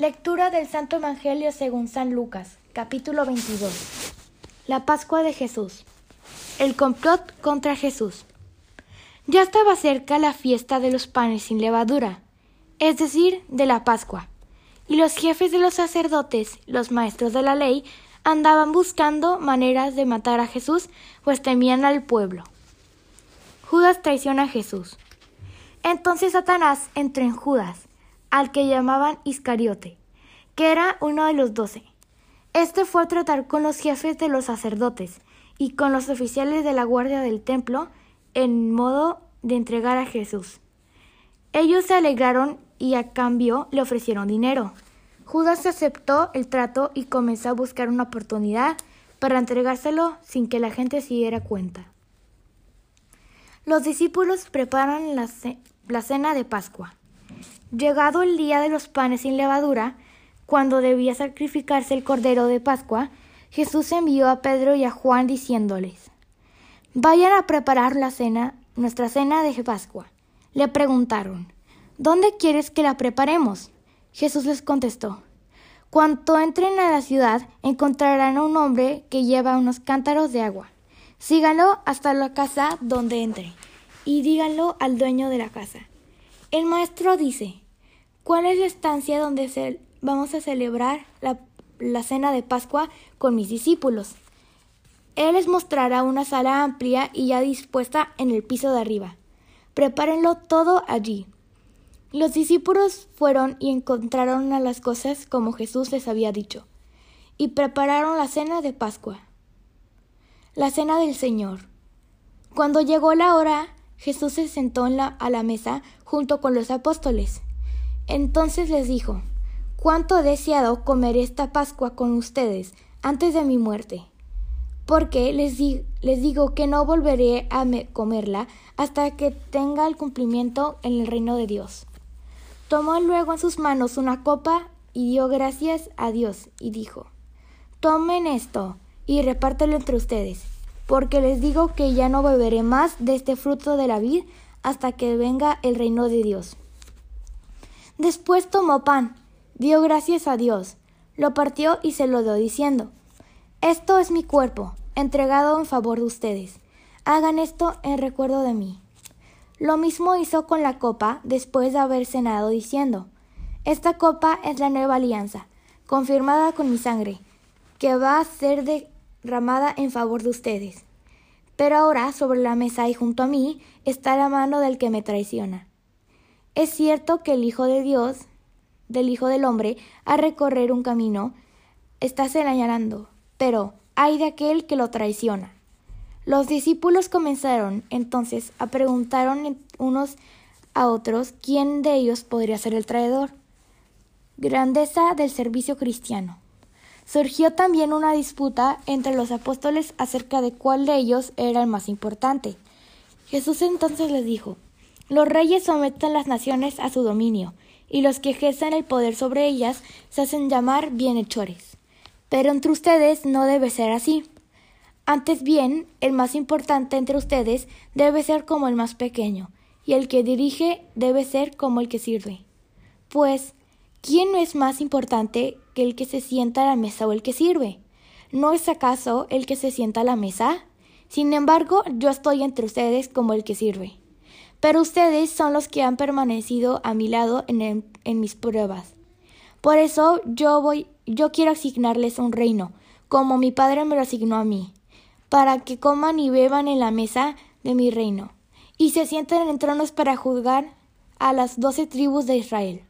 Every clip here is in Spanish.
Lectura del Santo Evangelio según San Lucas, capítulo 22. La Pascua de Jesús. El complot contra Jesús. Ya estaba cerca la fiesta de los panes sin levadura, es decir, de la Pascua, y los jefes de los sacerdotes, los maestros de la ley, andaban buscando maneras de matar a Jesús, pues temían al pueblo. Judas traiciona a Jesús. Entonces Satanás entró en Judas, al que llamaban Iscariote, que era uno de los doce. Este fue a tratar con los jefes de los sacerdotes y con los oficiales de la guardia del templo en modo de entregar a Jesús. Ellos se alegraron y a cambio le ofrecieron dinero. Judas aceptó el trato y comenzó a buscar una oportunidad para entregárselo sin que la gente se diera cuenta. Los discípulos preparan la, la cena de Pascua. Llegado el día de los panes sin levadura, cuando debía sacrificarse el cordero de Pascua, Jesús envió a Pedro y a Juan diciéndoles Vayan a preparar la cena, nuestra cena de Pascua. Le preguntaron ¿Dónde quieres que la preparemos? Jesús les contestó Cuando entren a la ciudad encontrarán a un hombre que lleva unos cántaros de agua. Síganlo hasta la casa donde entre y díganlo al dueño de la casa. El maestro dice, ¿cuál es la estancia donde vamos a celebrar la, la cena de Pascua con mis discípulos? Él les mostrará una sala amplia y ya dispuesta en el piso de arriba. Prepárenlo todo allí. Los discípulos fueron y encontraron a las cosas como Jesús les había dicho, y prepararon la cena de Pascua, la cena del Señor. Cuando llegó la hora, Jesús se sentó a la mesa junto con los apóstoles. Entonces les dijo, Cuánto he deseado comer esta Pascua con ustedes antes de mi muerte. Porque les, les digo que no volveré a comerla hasta que tenga el cumplimiento en el reino de Dios. Tomó luego en sus manos una copa y dio gracias a Dios y dijo, Tomen esto y repártelo entre ustedes porque les digo que ya no beberé más de este fruto de la vid hasta que venga el reino de Dios. Después tomó pan, dio gracias a Dios, lo partió y se lo dio diciendo, Esto es mi cuerpo, entregado en favor de ustedes. Hagan esto en recuerdo de mí. Lo mismo hizo con la copa después de haber cenado diciendo, Esta copa es la nueva alianza, confirmada con mi sangre, que va a ser de ramada en favor de ustedes. Pero ahora sobre la mesa y junto a mí está la mano del que me traiciona. Es cierto que el Hijo de Dios, del Hijo del Hombre, a recorrer un camino, está señalando, pero hay de aquel que lo traiciona. Los discípulos comenzaron entonces a preguntar unos a otros quién de ellos podría ser el traidor. Grandeza del servicio cristiano. Surgió también una disputa entre los apóstoles acerca de cuál de ellos era el más importante. Jesús entonces les dijo, Los reyes someten las naciones a su dominio, y los que ejercen el poder sobre ellas se hacen llamar bienhechores. Pero entre ustedes no debe ser así. Antes bien, el más importante entre ustedes debe ser como el más pequeño, y el que dirige debe ser como el que sirve. Pues, ¿quién no es más importante que el que se sienta a la mesa o el que sirve. ¿No es acaso el que se sienta a la mesa? Sin embargo, yo estoy entre ustedes como el que sirve. Pero ustedes son los que han permanecido a mi lado en, en mis pruebas. Por eso yo voy, yo quiero asignarles un reino, como mi padre me lo asignó a mí, para que coman y beban en la mesa de mi reino, y se sienten en tronos para juzgar a las doce tribus de Israel.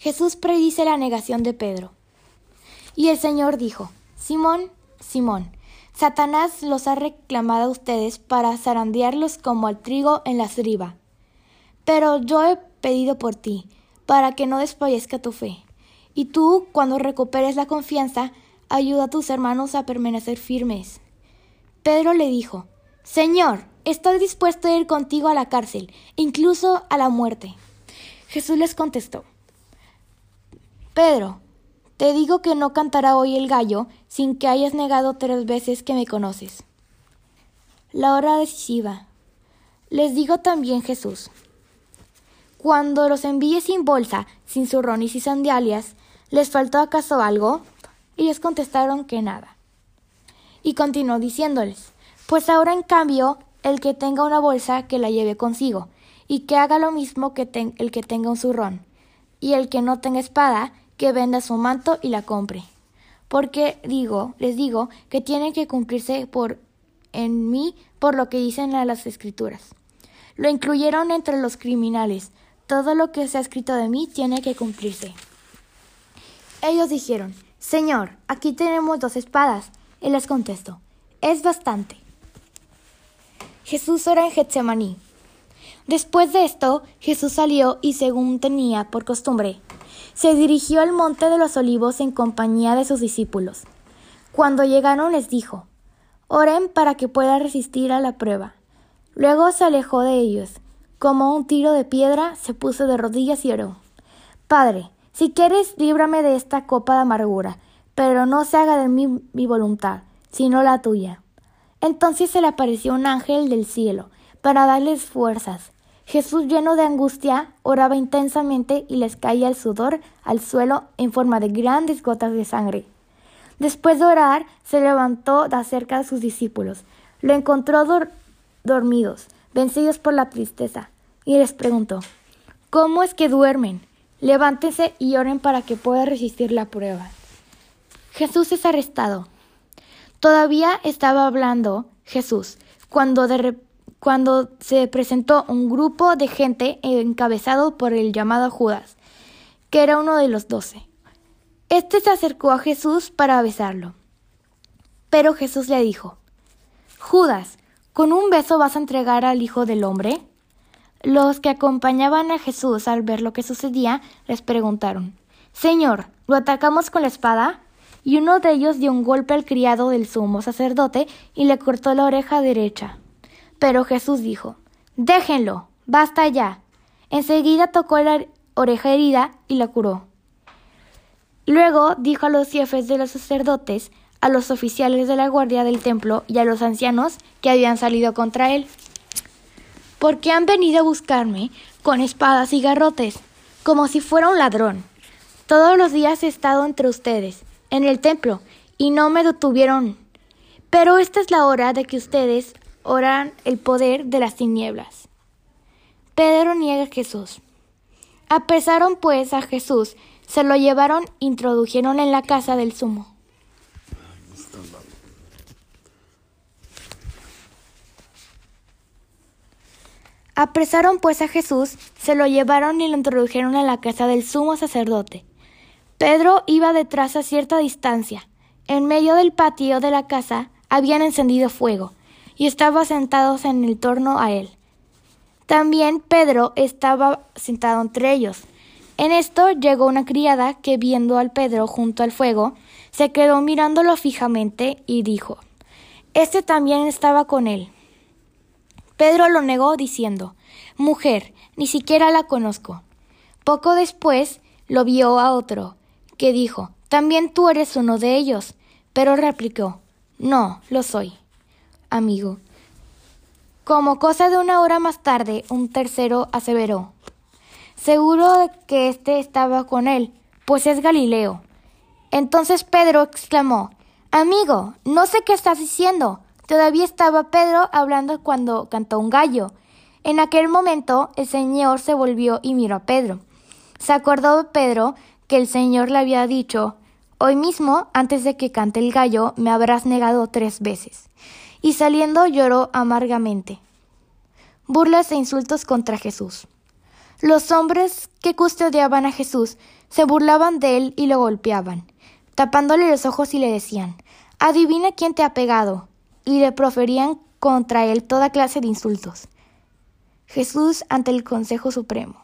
Jesús predice la negación de Pedro. Y el Señor dijo, Simón, Simón, Satanás los ha reclamado a ustedes para zarandearlos como al trigo en la sriba. Pero yo he pedido por ti, para que no desfallezca tu fe. Y tú, cuando recuperes la confianza, ayuda a tus hermanos a permanecer firmes. Pedro le dijo, Señor, estoy dispuesto a ir contigo a la cárcel, incluso a la muerte. Jesús les contestó, Pedro, te digo que no cantará hoy el gallo sin que hayas negado tres veces que me conoces. La hora decisiva. Les digo también Jesús. Cuando los envíe sin bolsa, sin zurrón y sin sandalias, ¿les faltó acaso algo? Ellos contestaron que nada. Y continuó diciéndoles, pues ahora en cambio, el que tenga una bolsa, que la lleve consigo, y que haga lo mismo que el que tenga un zurrón, y el que no tenga espada, que venda su manto y la compre. Porque digo, les digo, que tienen que cumplirse por en mí por lo que dicen las escrituras. Lo incluyeron entre los criminales, todo lo que se ha escrito de mí tiene que cumplirse. Ellos dijeron, Señor, aquí tenemos dos espadas. Él les contestó, es bastante. Jesús ora en Getsemaní. Después de esto, Jesús salió y, según tenía por costumbre, se dirigió al monte de los olivos en compañía de sus discípulos. Cuando llegaron les dijo, Oren para que pueda resistir a la prueba. Luego se alejó de ellos como un tiro de piedra, se puso de rodillas y oró. Padre, si quieres, líbrame de esta copa de amargura, pero no se haga de mí mi voluntad, sino la tuya. Entonces se le apareció un ángel del cielo, para darles fuerzas. Jesús, lleno de angustia, oraba intensamente y les caía el sudor al suelo en forma de grandes gotas de sangre. Después de orar, se levantó de cerca de sus discípulos. Lo encontró dormidos vencidos por la tristeza, y les preguntó, ¿Cómo es que duermen? Levántense y oren para que pueda resistir la prueba. Jesús es arrestado. Todavía estaba hablando Jesús cuando, cuando se presentó un grupo de gente encabezado por el llamado Judas, que era uno de los doce. Este se acercó a Jesús para besarlo. Pero Jesús le dijo, Judas, ¿Con un beso vas a entregar al Hijo del Hombre? Los que acompañaban a Jesús al ver lo que sucedía les preguntaron, Señor, ¿lo atacamos con la espada? Y uno de ellos dio un golpe al criado del sumo sacerdote y le cortó la oreja derecha. Pero Jesús dijo, Déjenlo, basta ya. Enseguida tocó la oreja herida y la curó. Luego dijo a los jefes de los sacerdotes a los oficiales de la guardia del templo y a los ancianos que habían salido contra él. Porque han venido a buscarme con espadas y garrotes, como si fuera un ladrón. Todos los días he estado entre ustedes, en el templo, y no me detuvieron. Pero esta es la hora de que ustedes oran el poder de las tinieblas. Pedro niega a Jesús. Apresaron pues a Jesús, se lo llevaron, introdujeron en la casa del sumo Apresaron pues a Jesús, se lo llevaron y lo introdujeron en la casa del sumo sacerdote. Pedro iba detrás a cierta distancia. En medio del patio de la casa habían encendido fuego, y estaban sentados en el torno a él. También Pedro estaba sentado entre ellos. En esto llegó una criada que viendo al Pedro junto al fuego, se quedó mirándolo fijamente y dijo Este también estaba con él. Pedro lo negó diciendo Mujer, ni siquiera la conozco. Poco después lo vio a otro, que dijo También tú eres uno de ellos. Pero replicó No, lo soy. Amigo. Como cosa de una hora más tarde, un tercero aseveró Seguro que éste estaba con él, pues es Galileo. Entonces Pedro exclamó Amigo, no sé qué estás diciendo. Todavía estaba Pedro hablando cuando cantó un gallo. En aquel momento el Señor se volvió y miró a Pedro. Se acordó Pedro que el Señor le había dicho Hoy mismo, antes de que cante el gallo, me habrás negado tres veces. Y saliendo lloró amargamente. Burlas e insultos contra Jesús. Los hombres que custodiaban a Jesús se burlaban de él y lo golpeaban, tapándole los ojos y le decían Adivina quién te ha pegado y le proferían contra él toda clase de insultos. Jesús ante el Consejo Supremo.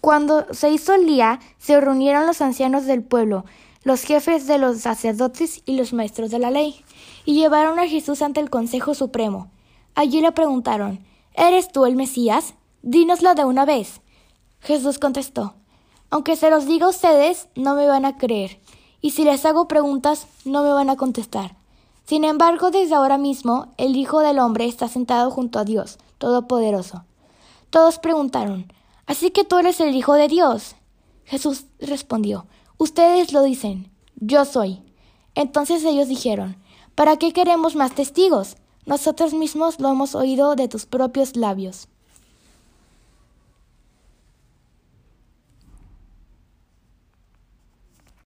Cuando se hizo el día, se reunieron los ancianos del pueblo, los jefes de los sacerdotes y los maestros de la ley, y llevaron a Jesús ante el Consejo Supremo. Allí le preguntaron, ¿Eres tú el Mesías? Dínoslo de una vez. Jesús contestó, Aunque se los diga a ustedes, no me van a creer, y si les hago preguntas, no me van a contestar. Sin embargo, desde ahora mismo, el Hijo del Hombre está sentado junto a Dios Todopoderoso. Todos preguntaron, Así que tú eres el Hijo de Dios. Jesús respondió, Ustedes lo dicen, yo soy. Entonces ellos dijeron, ¿para qué queremos más testigos? Nosotros mismos lo hemos oído de tus propios labios.